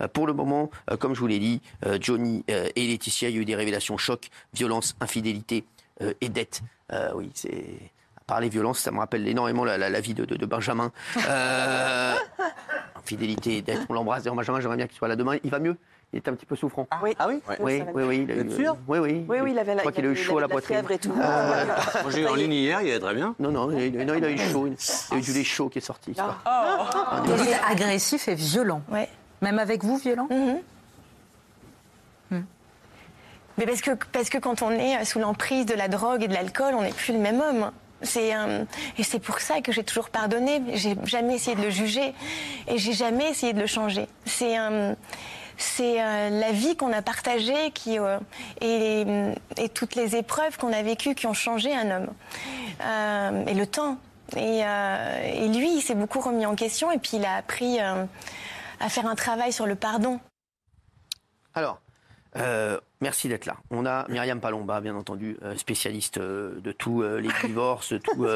Euh, pour le moment, euh, comme je vous l'ai dit, euh, Johnny et Laetitia, il y a eu des révélations choc, violence, infidélité et dette. Euh, oui, c'est. à part les violences, ça me rappelle énormément la, la- la vie de, de- de Benjamin. Euh, infidélité et dette. On l'embrasse. D'ailleurs, Benjamin, j'aimerais bien qu'il soit là demain. Il va mieux Il est un petit peu souffrant. Oui. Ah oui? Oui, oui, oui. il a eu- sûr? Oui, oui. Oui, oui, il avait Je la, crois il qu'il a eu chaud à la poitrine. fièvre et tout. Moi, j'ai eu en ligne hier, il allait très bien. Non, non, il, non, il a eu chaud. Il y a eu du lait chaud qui est sorti. c'est pas- Il est agressif et violent. Ouais. Même avec vous, violent Mais parce que, parce que quand on est sous l'emprise de la drogue et de l'alcool, on n'est plus le même homme. C'est euh, et c'est pour ça que j'ai toujours pardonné. J'ai jamais essayé de le juger et j'ai jamais essayé de le changer. C'est euh, c'est euh, la vie qu'on a partagée qui euh, et, et toutes les épreuves qu'on a vécues qui ont changé un homme Euh, et le temps. Et, et lui, il s'est beaucoup remis en question et puis il a appris à faire un travail sur le pardon. Alors, euh, merci d'être là. On a Myriam Palomba, bien entendu, euh, spécialiste euh, de tous les divorces, de tous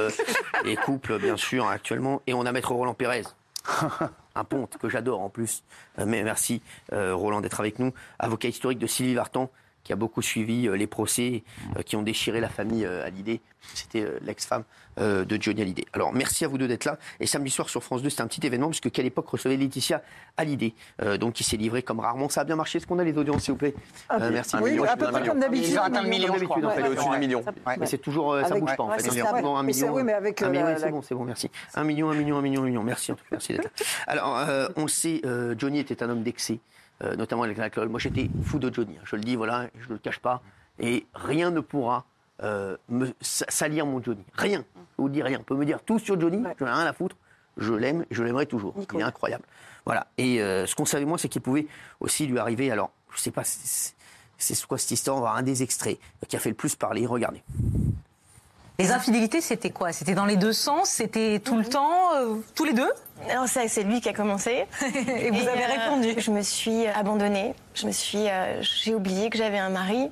les couples, bien sûr, actuellement. Et on a Maître Roland Pérez. Un ponte que j'adore en plus. Mais merci euh, Roland d'être avec nous. Avocat historique de Sylvie Vartan, qui a beaucoup suivi euh, les procès euh, qui ont déchiré la famille euh, Hallyday. C'était l'ex-femme de Johnny Hallyday. Alors merci à vous deux d'être là. Et samedi soir sur France 2, c'était un petit événement puisque quelle époque recevait Laetitia Hallyday, donc qui s'est livrée comme rarement. Ça a bien marché. Est-ce qu'on a les audiences, s'il vous plaît? Euh, Merci. Oui, Million, à peu près comme d'habitude. Il va atteindre le million, je crois. En fait. Au-dessus du million. Ouais. Mais c'est toujours, ça bouge pas en ouais, fait. c'est un million. oui, mais avec, un million, c'est bon, c'est bon, merci. Un million, un million, un million, un million. Merci en tout cas, merci d'être là. Alors, on sait, Johnny était un homme d'excès, euh, notamment avec l'alcool. Moi, j'étais fou de Johnny. hein. Je le dis, voilà, je ne le cache pas. Et rien ne pourra euh, me sa- salir mon Johnny. Rien. Je vous dis rien. On peut me dire tout sur Johnny. Je n'ai rien à foutre. Je l'aime et je l'aimerai toujours. Il est incroyable. Voilà. Et euh, ce qu'on savait moi, c'est qu'il pouvait aussi lui arriver. Alors, je sais pas. c'est- quoi cette histoire On va voir un des extraits qui a fait le plus parler. Regardez. Les infidélités, c'était quoi? C'était dans les deux sens? C'était tout le temps euh, Tous les deux? Alors ça, c'est lui qui a commencé. Et vous avez euh, répondu Je me suis abandonnée. Je me suis, euh, j'ai oublié que j'avais un mari.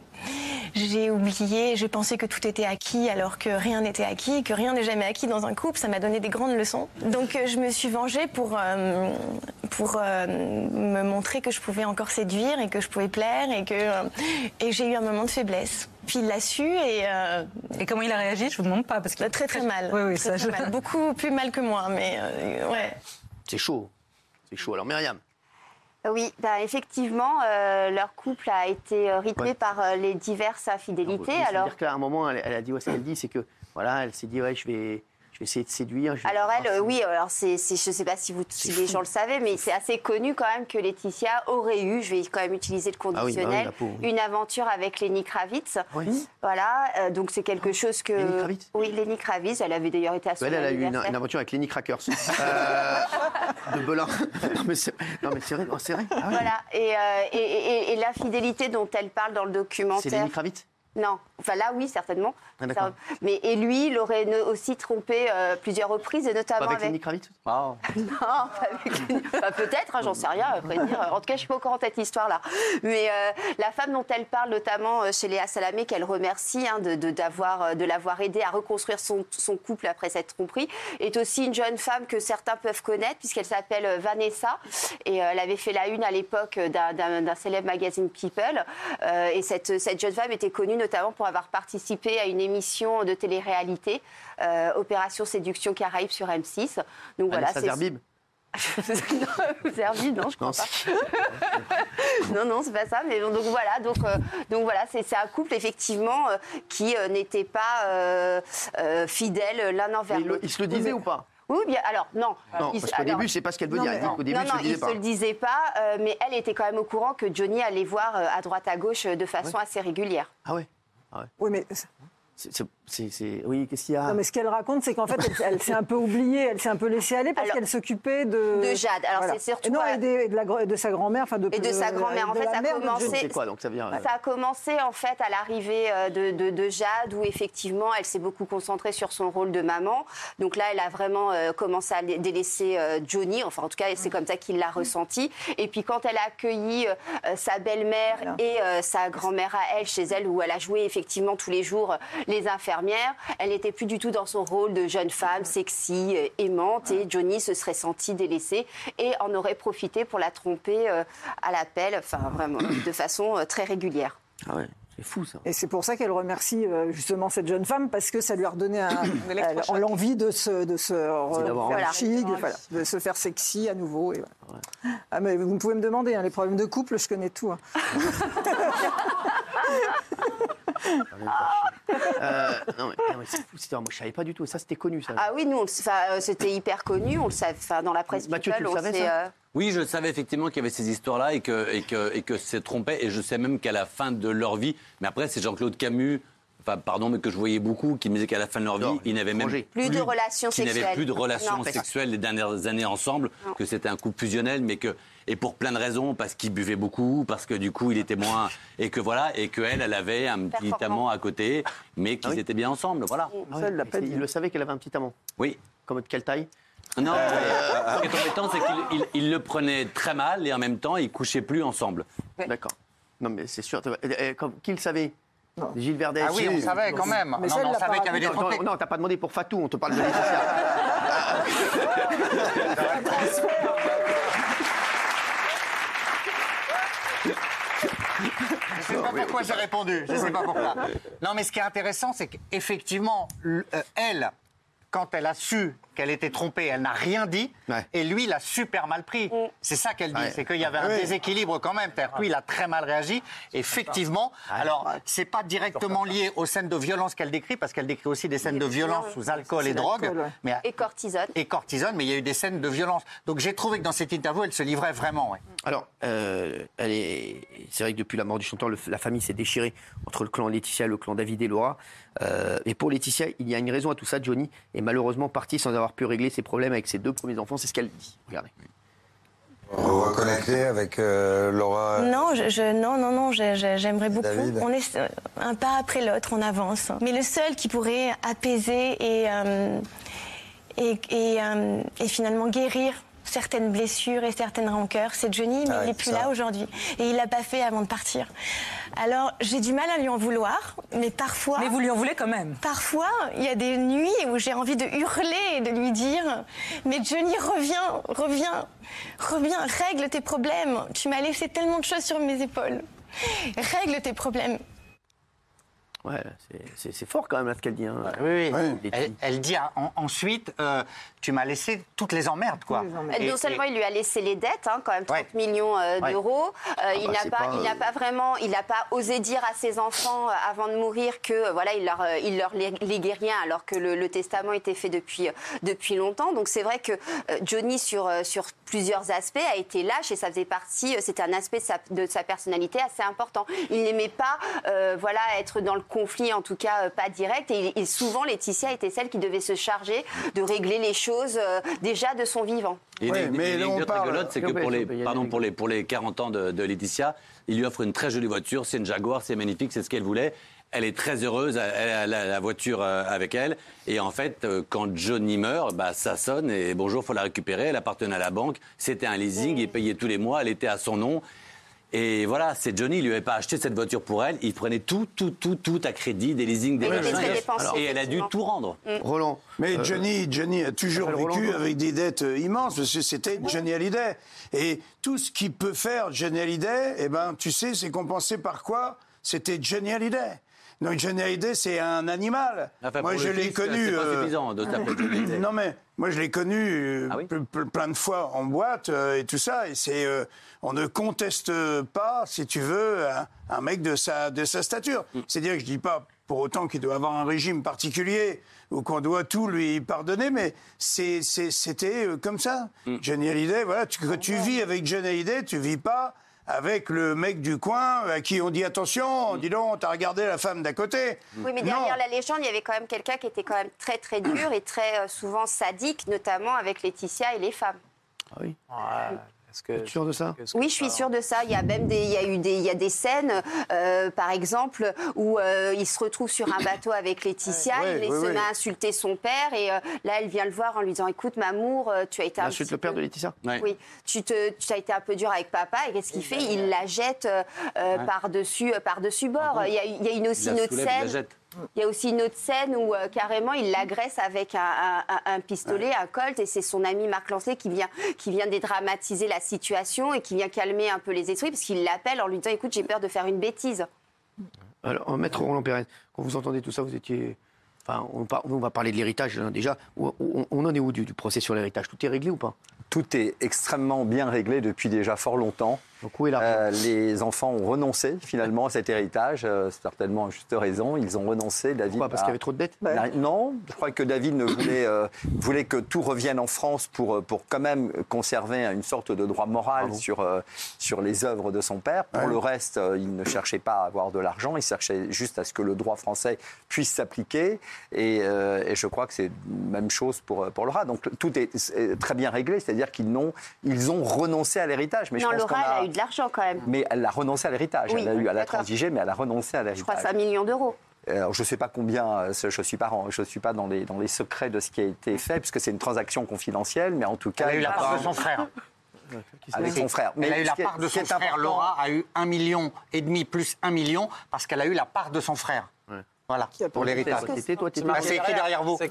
J'ai oublié, j'ai pensé que tout était acquis alors que rien n'était acquis, que rien n'est jamais acquis dans un couple. Ça m'a donné des grandes leçons. Donc euh, je me suis vengée pour euh, pour euh, me montrer que je pouvais encore séduire et que je pouvais plaire et que euh, et j'ai eu un moment de faiblesse. Puis il l'a su et euh, Et comment il a réagi? Je vous demande pas parce que très très mal. Oui, oui, Très, ça, très je- mal. Beaucoup plus mal que moi, mais euh, ouais. C'est chaud. C'est chaud. Alors, Myriam. Oui, bah, effectivement, euh, leur couple a été euh, rythmé Ouais. par euh, les diverses infidélités. Veut Alors, dire qu'à un moment, elle, elle a dit, ouais, ce qu'elle dit, c'est que, voilà, elle s'est dit, ouais, je vais, je vais essayer de séduire. je alors elle, euh, oui, alors c'est, c'est- je ne sais pas si, vous, si C'est les gens le savaient, mais c'est assez connu quand même que Laetitia aurait eu, je vais quand même utiliser le Ah oui, bah oui, conditionnel, la une aventure avec Lenny Kravitz. Oui. Voilà, euh, donc c'est quelque chose que... Lenny Kravitz? Oui, Lenny Kravitz, elle avait d'ailleurs été à son Elle, elle a eu une, aventure avec Lenny Crackers. Euh, de Belin. non, mais c'est non, mais c'est vrai. c'est vrai. Ah ouais. Voilà, et, euh, et, et- et l'infidélité dont elle parle dans le C'est documentaire... Lenny Kravitz? Non, enfin là oui certainement. Ah. Ça- mais et lui, il aurait ne- aussi trompé euh, plusieurs reprises, et Pas notamment avec avec. Lenny Kravitz Ah. Non, pas avec Lenny- Enfin, peut-être, hein, j'en sais rien. Après dire. En tout cas, je suis pas au courant de cette histoire-là. Mais euh, la femme dont elle parle, notamment euh, chez Léa Salamé, qu'elle remercie hein, de, de- d'avoir, euh, de l'avoir aidé à reconstruire son, son couple après cette tromperie, est aussi une jeune femme que certains peuvent connaître puisqu'elle s'appelle euh, Vanessa et euh, elle avait fait la une à l'époque d'un, d'un- d'un célèbre magazine People. Euh, et cette, cette jeune femme était connue notamment pour avoir participé à une émission de télé-réalité, euh, Opération Séduction Caraïbes sur M6. Donc voilà, Vanessa c'est non, non, je crois Non, pas. non, non, c'est pas ça. Mais donc, donc voilà, donc, euh, donc voilà, c'est un couple effectivement euh, qui euh, n'était pas fidèles l'un envers l'autre. il se le disait ou pas? Oui, bien. Alors non. Non, Il- parce qu'au début, je sais pas ce qu'elle veut non, dire. Dit qu'au début, non, non, se le disait il pas. se le disait pas, mais elle était quand même au courant que Johnny allait voir à droite à gauche de façon assez régulière. Ah ouais Oui, mais, C'est- Oui, qu'est-ce qu'il y a? Non, mais ce qu'elle raconte, c'est qu'en fait, elle, elle s'est un peu oubliée, elle s'est un peu laissée aller parce qu'elle s'occupait de. de Jade. Alors, c'est surtout, Et non, euh, et des- et de, la de sa grand-mère, enfin de. Et de sa grand-mère. En fait, ça a commencé- quoi donc ça euh, Ça a commencé en fait à l'arrivée euh, de, de- de Jade où effectivement elle s'est beaucoup concentrée sur son rôle de maman. Donc là elle a vraiment euh, commencé à dé- délaisser euh, Johnny, enfin en tout cas c'est comme ça qu'il l'a ressenti. Et puis quand elle a accueilli euh, euh, sa belle-mère Voilà. et euh, sa grand-mère à elle chez elle où elle a joué effectivement tous les jours euh, les infirmières. Elle n'était plus du tout dans son rôle de jeune femme sexy, euh, aimante, et Johnny se serait senti délaissé et en aurait profité pour la tromper euh, à l'appel, enfin vraiment de façon euh, très régulière. Ah ouais, c'est fou ça. Et c'est pour ça qu'elle remercie euh, justement cette jeune femme parce que ça lui a redonné l'envie de se, de se chic, de, voilà, de se faire sexy à nouveau. et voilà. Ah, mais vous pouvez me demander, hein, les problèmes de couple, je connais tout. hein. Euh, non, mais, non, mais c'est fou cette histoire. Moi, je savais pas du tout. Ça, c'était connu, ça. Ah oui, nous, euh, c'était hyper connu, on le savait, enfin, dans la presse Mathieu, tu le savais, ça euh, Oui, je savais effectivement qu'il y avait ces histoires-là et que, et que, et que se trompaient. Et je sais même qu'à la fin de leur vie, mais après, c'est Jean-Claude Camus, enfin, pardon, mais que je voyais beaucoup, qui me disait qu'à la fin de leur vie, Non, ils n'avaient même. Plus de relations qu'ils n'avaient sexuelles. plus de relations Non. sexuelles les dernières années ensemble, que c'était un couple fusionnel, mais que et pour plein de raisons, parce qu'il buvait beaucoup, parce que du coup il était moins et que voilà et que elle, elle avait un petit amant à côté, mais qu'ils Ah oui étaient bien ensemble, voilà. Ah l'a. Il le savait qu'elle avait un petit amant. Oui. Comme de quelle taille? Non, ce qui est embêtant, c'est qu'il il- il le prenait très mal et en même temps, ils couchaient plus ensemble. D'accord. Non, mais c'est sûr. Euh, euh, comme- Qui le savait? Gilles Verdès. Ah oui, on savait quand même. Mais non, mais on savait pas qu'il y avait des Non, trompés. non, non, t'as pas demandé pour Fatou, on te parle de Laetitia. Je sais pas pourquoi j'ai répondu. Je sais pas pourquoi. Non, mais ce qui est intéressant, c'est qu'effectivement, euh, elle, quand elle a su qu'elle était trompée, elle n'a rien dit. Ouais. Et lui, il a super mal pris. C'est ça qu'elle dit. Ouais. C'est qu'il y avait un déséquilibre quand même. C'est-à-dire que lui, il a très mal réagi. Effectivement. Alors, c'est pas directement lié aux scènes de violence qu'elle décrit, parce qu'elle décrit aussi des scènes de violence sous alcool et drogue. Mais Et cortisone. et cortisone, mais il y a eu des scènes de violence. Donc j'ai trouvé que dans cette interview, elle se livrait vraiment. ouais. Alors, euh, elle est... c'est vrai que depuis la mort du chanteur, le- la famille s'est déchirée entre le clan Laetitia et le clan David et Laura. Euh, et pour Laetitia, il y a une raison à tout ça. Johnny est malheureusement parti sans avoir pu régler ses problèmes avec ses deux premiers enfants. C'est ce qu'elle dit. Regardez. Vous reconnectez avec euh, Laura Non, je, je- non, non, non, je- j'aimerais beaucoup. David On est euh, un pas après l'autre, on avance. Mais le seul qui pourrait apaiser et, euh, et, et, euh, et finalement guérir certaines blessures et certaines rancœurs, c'est Johnny, mais Ah il n'est plus ça. là aujourd'hui. Et il l'a pas fait avant de partir. Alors, j'ai du mal à lui en vouloir, mais parfois... Mais vous lui en voulez quand même. Parfois, il y a des nuits où j'ai envie de hurler et de lui dire Mais Johnny, reviens, reviens, reviens, règle tes problèmes. Tu m'as laissé tellement de choses sur mes épaules. Règle tes problèmes. Ouais, c'est- fort quand même là ce qu'elle dit. hein. Oui, oui. Elle, dit en- ensuite, euh, tu m'as laissé toutes les emmerdes, quoi. Toutes les emmerdes. Et- non seulement et- il lui a laissé les dettes, hein, quand même 30 Ouais. millions euh, Ouais. d'euros. Euh, il bah, n'a c'est pas, pas, il euh, n'a pas vraiment, il n'a pas osé dire à ses enfants euh, avant de mourir que euh, voilà, il leur, euh, il leur lé- léguait rien, alors que le, le testament était fait depuis euh, depuis longtemps. Donc c'est vrai que euh, Johnny sur euh, sur plusieurs aspects a été lâche et ça faisait partie, euh, c'était un aspect de sa, de sa personnalité assez important. Il n'aimait pas, euh, voilà, être dans le conflit, en tout cas euh, pas direct. Et, et souvent Laetitia était celle qui devait se charger de régler les choses euh, déjà de son vivant. Et Ouais, une- mais une là, on anecdote parle- rigolote, c'est que pour les, il pardon, pour les, pour les 40 ans de, de Laetitia, il lui offre une très jolie voiture, c'est une Jaguar, c'est magnifique, c'est ce qu'elle voulait. Elle est très heureuse, elle a la, la voiture euh, avec elle. Et en fait, euh, quand Johnny meurt, bah, ça sonne et bonjour, faut la récupérer. Elle appartenait à la banque, c'était un leasing, il payait tous les mois, elle était à son nom. Et voilà, c'est Johnny, il lui avait pas acheté cette voiture pour elle, il prenait tout, tout, tout, tout à crédit, des leasings, des machins. et elle a dû tout rendre. Roland. Mais euh, Johnny, Johnny a toujours vécu Roland. avec des dettes euh, immenses parce que c'était Johnny Hallyday. Et tout ce qu'il peut faire Johnny Hallyday, eh ben, tu sais, c'est compensé par quoi C'était Johnny Hallyday. Donc Johnny Hallyday, c'est un animal. Enfin, moi, je l'ai connu. C'est pas euh, suffisant de t'appeler Johnny Hallyday. non mais moi je l'ai connu euh, Ah oui plein de fois en boîte euh, et tout ça et c'est euh, on ne conteste pas si tu veux un, un mec de sa de sa stature. Mm. C'est-à-dire que je dis pas pour autant qu'il doit avoir un régime particulier ou qu'on doit tout lui pardonner mais c'était euh, comme ça. Mm. Johnny Hallyday voilà tu, quand tu vis avec Johnny Hallyday tu vis pas avec le mec du coin à qui on dit attention, dis donc, t'as regardé la femme d'à côté. Oui, mais Non. derrière la légende, il y avait quand même quelqu'un qui était quand même très très dur et très euh, souvent sadique, notamment avec Laetitia et les femmes. Ah oui. Est-ce que- Tu es sûr de ça? est-ce que- Oui, je suis sûre de ça. Il y a même des, il y a eu des, il y a des scènes, euh, par exemple, où euh, il se retrouve sur un bateau avec Laetitia, Ouais, il ouais, se ouais. met à insulter son père et euh, là, elle vient le voir en lui disant, écoute, Mamour, tu as été un Insulte petit le père peu- de Laetitia? Ouais. Oui, tu, te, tu as été un peu dur avec papa et qu'est-ce qu'il fait? Il la jette euh, euh, par-dessus par dessus bord. Il y a, il y a une aussi Il une autre soulève, il la scène. Il y a aussi une autre scène où euh, carrément il l'agresse avec un, un- un- un pistolet, un colt, et c'est son ami Marc Lancet qui vient, qui vient dédramatiser la situation et qui vient calmer un peu les esprits parce qu'il l'appelle en lui disant écoute j'ai peur de faire une bêtise. Alors, maître Roland Pérez, quand vous entendez tout ça, vous étiez. Enfin, on, par- nous, on va parler de l'héritage hein, déjà. On, en est où du, du procès sur l'héritage? Tout est réglé ou pas? Tout est extrêmement bien réglé depuis déjà fort longtemps. L'argent? Euh, les enfants ont renoncé finalement à cet héritage, euh, certainement à juste raison. Ils ont renoncé. David Pourquoi? Parce qu'il y avait trop de dettes? N'a- Non, je crois que David ne voulait, euh, voulait que tout revienne en France pour, euh, pour quand même conserver une sorte de droit moral sur, sur les œuvres de son père. Pour le reste, il ne cherchait pas à avoir de l'argent, il cherchait juste à ce que le droit français puisse s'appliquer. Et, et je crois que c'est la même chose pour, pour Laura. Donc tout est, est très bien réglé, c'est-à-dire qu'ils n'ont, ils ont renoncé à l'héritage. Mais je non, pense Laura, a- elle a eu de l'argent quand même. mais elle a renoncé à l'héritage. Oui, elle a eu, elle a transigé, mais elle a renoncé à Je crois l'héritage. 5 millions d'euros. Alors, je ne sais pas combien, euh, je ne suis pas, je suis pas dans, les, dans les secrets de ce qui a été fait, puisque c'est une transaction confidentielle, mais en tout cas. Elle a eu la part de son frère. Avec son frère. Elle a eu la part de son frère. Laura a eu un million et demi plus un million parce qu'elle a eu la part de son frère. Voilà, pour l'héritage. C'est écrit derrière vous.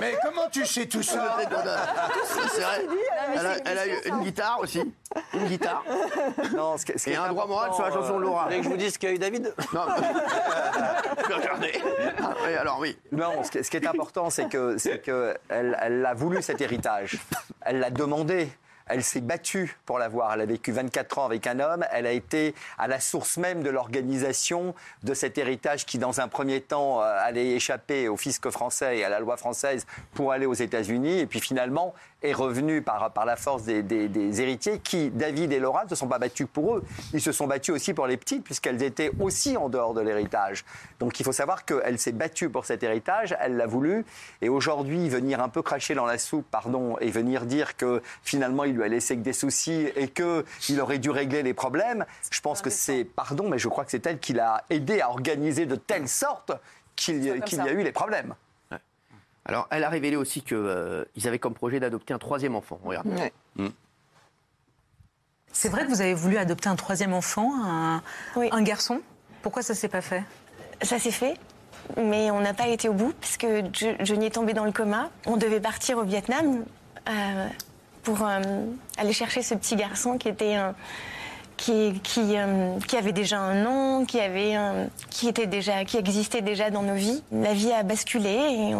Mais comment tu sais tout ça C'est vrai. Elle a, elle a eu une guitare aussi. Une guitare. Non, ce qui- ce qui Et est un droit moral sur la chanson de euh, Laura. Vous voulez que je vous dise ce qu'a eu David Non. Regardez. Ah, oui, alors oui. Non, ce qui, ce qui est important, c'est que, c'est que elle, elle a voulu cet héritage. Elle l'a demandé. Elle s'est battue pour l'avoir. Elle a vécu 24 ans avec un homme. Elle a été à la source même de l'organisation de cet héritage qui, dans un premier temps, euh, allait échapper au fisc français et à la loi française pour aller aux États-Unis. Et puis finalement, est revenu par, la force des, héritiers qui, David et Laura, ne se sont pas battus pour eux. Ils se sont battus aussi pour les petites, puisqu'elles étaient aussi en dehors de l'héritage. Donc il faut savoir qu'elle s'est battue pour cet héritage, elle l'a voulu. Et aujourd'hui, venir un peu cracher dans la soupe, pardon, et venir dire que finalement, lui a laissé que des soucis et qu'il aurait dû régler les problèmes, je pense que c'est, pardon, mais je crois que c'est elle qui l'a aidé à organiser de telle sorte qu'il y, a eu les problèmes. Alors, elle a révélé aussi qu'ils avaient comme projet d'adopter un troisième enfant. Regarde. C'est vrai que vous avez voulu adopter un troisième enfant, un, Oui. un garçon? Pourquoi ça s'est pas fait? Ça s'est fait, mais on n'a pas été au bout parce que je- Johnny est tombé dans le coma. On devait partir au Vietnam euh, pour euh, aller chercher ce petit garçon qui était un- qui, euh, qui avait déjà un nom, qui avait qui était déjà qui existait déjà dans nos vies. La vie a basculé et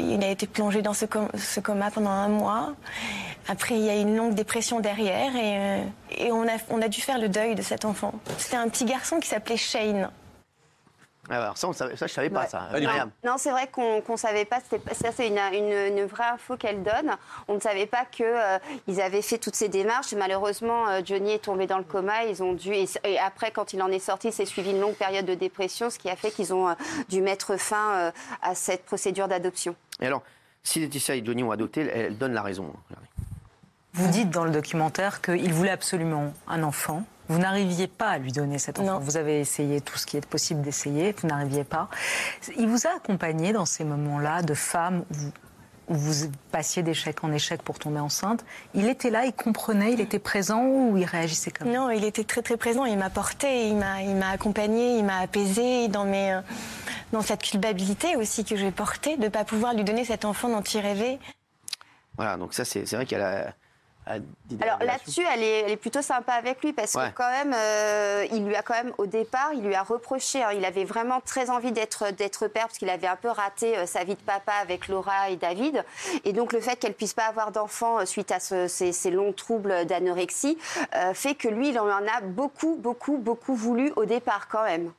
il, a été plongé dans ce, com- ce coma pendant un mois. Après, il y a eu une longue dépression derrière et, euh, on a dû faire le deuil de cet enfant. C'était un petit garçon qui s'appelait Shane. Ah, alors, ça, on savait- ça, je savais pas, Ouais. ça. Non, c'est vrai qu'on ne savait pas. Ça, c'est une, une- une vraie info qu'elle donne. On ne savait pas qu'ils avaient fait toutes ces démarches. Malheureusement, euh, Johnny est tombé dans le coma. Ils ont dû. Et, et après, quand il en est sorti, c'est suivi une longue période de dépression, ce qui a fait qu'ils ont euh, dû mettre fin euh, à cette procédure d'adoption. Et alors, si Laetitia et Johnny ont adopté, elle, elle donne la raison. Regardez. Vous dites dans le documentaire qu'il voulait absolument un enfant. Vous n'arriviez pas à lui donner cet enfant. Non. Vous avez essayé tout ce qui est possible d'essayer, vous n'arriviez pas. Il vous a accompagné dans ces moments-là de femmes où vous, passiez d'échec en échec pour tomber enceinte. Il était là, il comprenait, il était présent ou il réagissait comme Non, il était très très présent. Il m'a porté, il m'a, il m'a accompagné, il m'a apaisé dans mes, euh, dans cette culpabilité aussi que j'ai portée de ne pas pouvoir lui donner cet enfant dont il rêvait. Voilà, donc ça, c'est c'est vrai qu'elle a, Alors là-dessus, elle est, elle est plutôt sympa avec lui parce Ouais. que quand même, euh, il lui a quand même au départ, il lui a reproché. hein, il avait vraiment très envie d'être d'être père parce qu'il avait un peu raté euh, sa vie de papa avec Laura et David. Et donc le fait qu'elle puisse pas avoir d'enfant euh, suite à ce- ces, ces longs troubles d'anorexie fait que lui, il en a beaucoup, beaucoup, beaucoup voulu au départ quand même.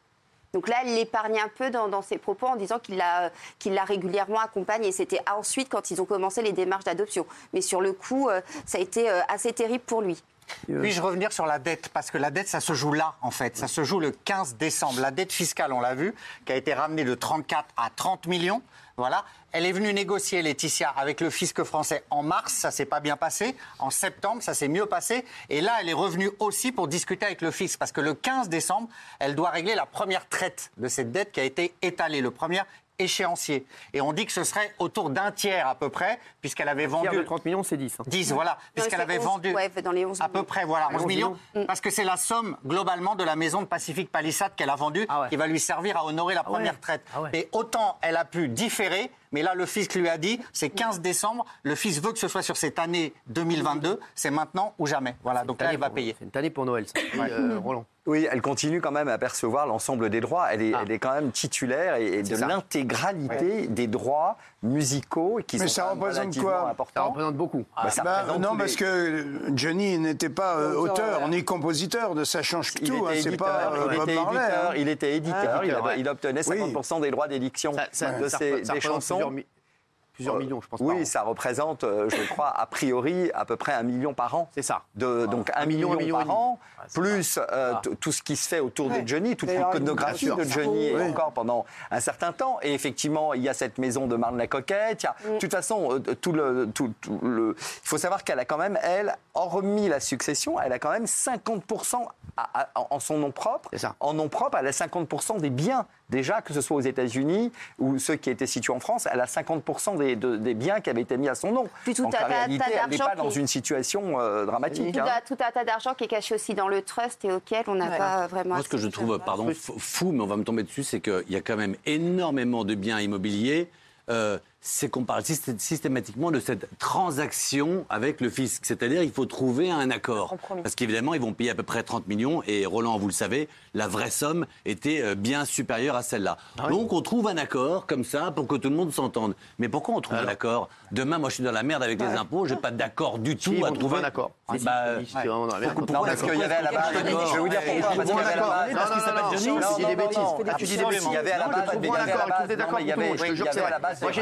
Donc là, elle l'épargne un peu dans, dans ses propos en disant qu'il l'a régulièrement accompagnée. C'était ensuite quand ils ont commencé les démarches d'adoption. Mais sur le coup, euh, ça a été euh, assez terrible pour lui. Puis-je revenir sur la dette? Parce que la dette, ça se joue là, en fait. Ça se joue le 15 décembre. La dette fiscale, on l'a vu, qui a été ramenée de 34 à 30 millions. Voilà. Elle est venue négocier, Laetitia, avec le fisc français en mars. Ça s'est pas bien passé. En septembre, ça s'est mieux passé. Et là, elle est revenue aussi pour discuter avec le fisc. Parce que le 15 décembre, elle doit régler la première traite de cette dette qui a été étalée. Le premier échéancier. Et on dit que ce serait autour d'un tiers à peu près, puisqu'elle avait Tiers vendu de 30 millions, c'est 10. hein. 10, voilà, puisqu'elle avait 11, vendu ouais, dans les 11 à peu millions. près, voilà, 11 11 millions, parce que c'est la somme globalement de la maison de Pacific Palisades qu'elle a vendue, Ah ouais. qui va lui servir à honorer la première ouais. traite. Ah ouais. Et autant elle a pu différer, mais là le fisc lui a dit, c'est 15 décembre, le fisc veut que ce soit sur cette année 2022, c'est maintenant ou jamais. Voilà, donc là elle va payer. C'est une année pour Noël, ça. Oui, euh, Roland. Oui, elle continue quand même à percevoir l'ensemble des droits. Elle est, Ah. elle est quand même titulaire et, et de ça. l'intégralité des droits musicaux qui Mais sont ça représente quoi? Ça importants. représente beaucoup. Bah, ça Bah, représente non, parce les- que Johnny n'était pas euh, auteur ni compositeur de ça change Il tout. hein, était c'est éditeur, pas euh, il, Bob était Marley, éditeur hein. il était éditeur, il, éditeur, avait- ouais. il obtenait 50% des droits d'édiction Ça, ça- de ça ses, ça des chansons. Plusieurs, mi- plusieurs millions, je pense. Oui, ça représente, euh, je crois, a priori, à peu près un million par an. C'est ça. De, donc un, Un million, million, un million et par an, plus euh, t- tout ce qui se fait autour de Johnny, toute l'iconographie de. Johnny Oui. encore pendant un certain temps. Et effectivement, il y a cette maison de Marne-la-Coquette. il y a- De toute façon, euh, tout le, tout, tout le, il faut savoir qu'elle a quand même, elle, hormis la succession, elle a quand même 50% à- à- en son nom propre. C'est ça. En nom propre, elle a 50% des biens. Déjà, que ce soit aux États-Unis ou ceux qui étaient situés en France, elle a 50% des, de- des biens qui avaient été mis à son nom. Puis tout Donc, réalité, tas elle n'est d'argent pas dans qui- une situation euh, dramatique. Tout, hein. un, tout un tas d'argent qui est caché aussi dans le trust et auquel on n'a Ouais. pas vraiment. Moi, ce que je trouve, pardon, f- fou, mais on va me tomber dessus, c'est qu'il y a quand même énormément de biens immobiliers. euh, c'est qu'on parle systé- systématiquement de cette transaction avec le fisc. C'est-à-dire, il faut trouver un accord. Parce qu'évidemment, ils vont payer à peu près 30 millions. Et Roland, vous le savez, la vraie somme était euh, bien supérieure à celle-là. Donc, on trouve un accord comme ça pour que tout le monde s'entende. Mais pourquoi on trouve un accord Demain, moi, je suis dans la merde avec les impôts. J'ai pas d'accord du tout Si, à trouver un accord. Bah, merde. Non, parce qu'il y avait à la base. Je vais vous dire pourquoi. Parce qu'il y avait à la base. Tu dis des bêtises. Ah, tu dis des bêtises. Il y avait à la base. il y avait à la base- je te jure que c'est vrai. Moi, j'ai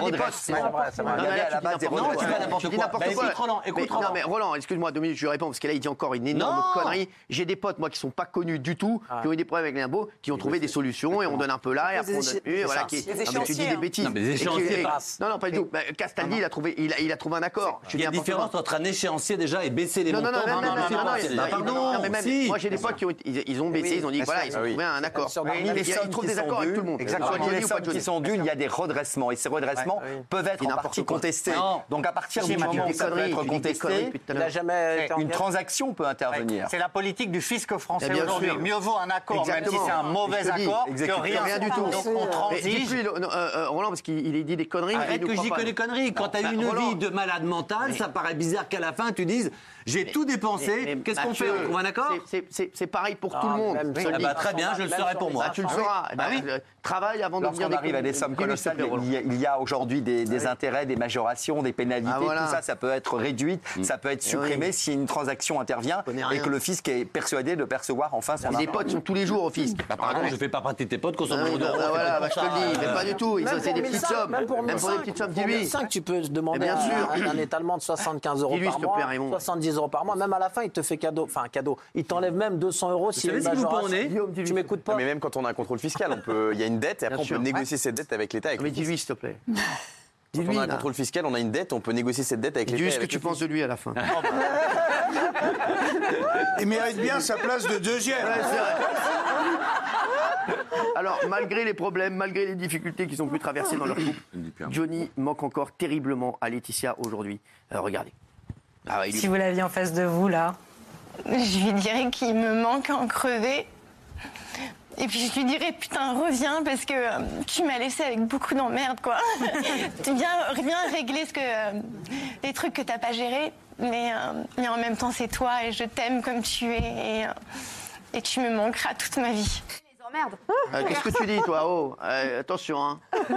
non, tu dis n'importe quoi. Roland. Non, bah, mais Roland, excuse-moi, deux minutes, je lui réponds, parce que là, il dit encore une énorme connerie. J'ai des potes, moi, qui sont pas connus du tout, qui ont eu des problèmes avec l'impôt, qui ont trouvé des solutions, et on donne un peu là, et après on donne ah, tu dis des bêtises. Non, mais. Non, non, pas du tout. Bah, Castaldi, il a trouvé, il a trouvé un accord. Il y a une différence entre un échéancier déjà et baisser les montants. Non, non, non, non, non, mais moi, j'ai des potes qui ils ont baissé, ils ont dit, ah, voilà, ils ont trouvé un bah, accord. Ils trouvent des accords avec tout le monde. Exactement. Qui sont dunes, il y a des redressements. Et ces redressements, peuvent être en partie. Non. Donc à partir du moment où ça peut être contesté, une transaction peut intervenir. C'est la politique du fisc français bien aujourd'hui. sûr. Mieux vaut un accord, même si Exactement. c'est un mauvais accord, que exactement. rien, Rien du tout. Donc on transige. euh, euh, Roland, parce qu'il il dit des conneries. Arrête que je dis que des conneries. Quand tu as Bah, une vie de malade mental, ça paraît bizarre qu'à la fin tu dises j'ai tout dépensé. Qu'est-ce qu'on fait On trouve un accord C'est pareil pour tout le ah, monde. Ah bah, très bien, je le serai pour moi. Ah, tu le sauras. Bah bah Travaille avant de venir arrive à des sommes colossales, il y a aujourd'hui des intérêts, des majorations, des pénalités. Tout ça, ça peut être réduite, mm. ça peut être eh supprimé si une transaction intervient et que le fisc est persuadé de percevoir enfin son Les potes sont tous les jours au fisc. Pardon, je ne fais pas partie de tes potes, consommer Voilà, je te le dis, pas du tout. C'est des petites sommes. Même pour des petites sommes, dis-lui. 5, tu peux demander eh Bien sûr, un étalement de 75 euros par mois, 70 Raymond. 70 euros par mois. Même à la fin, il te fait cadeau. Enfin, un cadeau. Il t'enlève même 200 euros si vous. Tu m'écoutes pas Mais même quand on a un contrôle fiscal, on peut, il y a une dette et après Bien on peut négocier cette dette avec l'État. Mais dis-lui, s'il te plaît. Quand Dis-lui, on a un contrôle fiscal, on a une dette, on peut négocier cette dette avec l'État. Dis-lui et ce que tu penses de lui à la fin. Il mérite bien sa place de deuxième. Alors, malgré les problèmes, malgré les difficultés qu'ils ont pu traverser dans leur couple, Johnny manque encore terriblement à Laetitia aujourd'hui. Euh, regardez. Ah ouais, il lui- Si vous l'aviez en face de vous, là. Je lui dirais qu'il me manque en crever. Et puis je lui dirais putain reviens parce que euh, tu m'as laissé avec beaucoup d'emmerdes quoi. tu viens, viens régler ce que euh, les trucs que t'as pas gérés, mais, euh, mais en même temps c'est toi et je t'aime comme tu es et, et tu me manqueras toute ma vie. Les emmerdes. Euh, Qu'est-ce que tu dis, toi Oh, euh, attention, hein.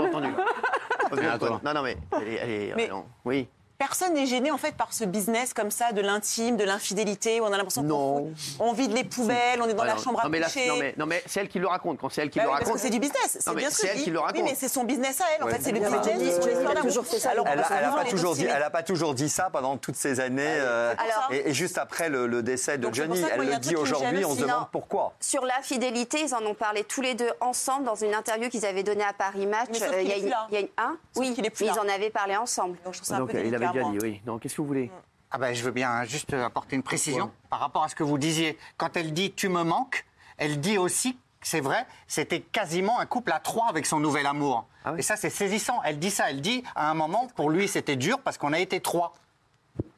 Non, non, mais. Elle est- Mais- non. Oui. Personne n'est gêné en fait par ce business comme ça de l'intime, de l'infidélité, où on a l'impression qu'on on vide les poubelles, on est dans Ah, la non, chambre à mais coucher. non, mais, non, mais c'est elle qui le raconte. Quand c'est elle qui Bah le oui, parce raconte. que c'est du business, c'est mais bien ce que elle qui le Oui, raconte. mais c'est son business à elle. En Ouais. fait, c'est le business, elle a histoire d'amour. toujours fait ça. Alors, Elle pas, toujours dit- elle a pas toujours dit ça pendant toutes ces années. euh, Alors- et, et juste après le, le décès de Johnny, elle le un dit aujourd'hui, on se demande pourquoi. Sur l'infidélité, ils en ont parlé tous les deux ensemble dans une interview qu'ils avaient donnée à Paris Match. Euh, il y a est une- plus là. il y a une- hein? Oui, ils en avaient parlé ensemble. Donc, je trouve ça un Donc, peu il avait oui. Non, qu'est-ce que vous voulez Ah ben, je veux bien juste apporter une précision par rapport à ce que vous disiez. Quand elle dit tu me manques, elle dit aussi c'est vrai, c'était quasiment un couple à trois avec son nouvel amour. Ah Et ça, c'est saisissant. Elle dit ça. Elle dit, à un moment, pour lui, c'était dur parce qu'on a été trois.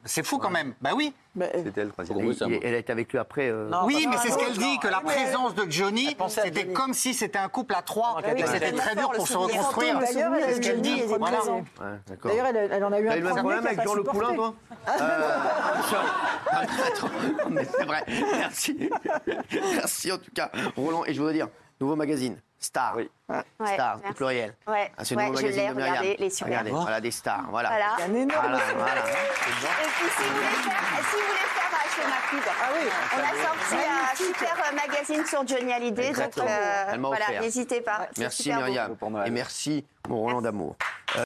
C'est fou quand même. Bah oui. C'était le troisième. Pour vous, Il- c'est un il- bon. elle est avec lui après. euh, oui, mais non, c'est ce non, qu'elle non, dit, que la non, mais elle- présence de Johnny, Elle c'était comme si c'était un couple à trois. oui, et que ouais. c'était Elle très dur pour se reconstruire. D'ailleurs, elle C'est ce qu'elle dit. Voilà. D'ailleurs, elle, elle en a eu un problème a avec Jean Le. Poulain, toi Euh, Ah, mais non, mais c'est vrai. Merci. Merci en tout cas, Roland. Et je voudrais dire, nouveau magazine, Star. Oui. Ouais, Star, au pluriel. Ouais, Ah, c'est le ouais, nouveau je magazine l'ai de Myriam. regardé, les super. Regardez, voilà des stars. Voilà. Voilà. Il y a un énorme Voilà, voilà. Et puis si vous voulez faire, si vous voulez faire euh, chez ma pub, on a sorti un super euh, magazine sur Johnny Hallyday, donc euh, voilà, n'hésitez pas. c'est Merci super. Myriam. Et merci mon Roland d'amour.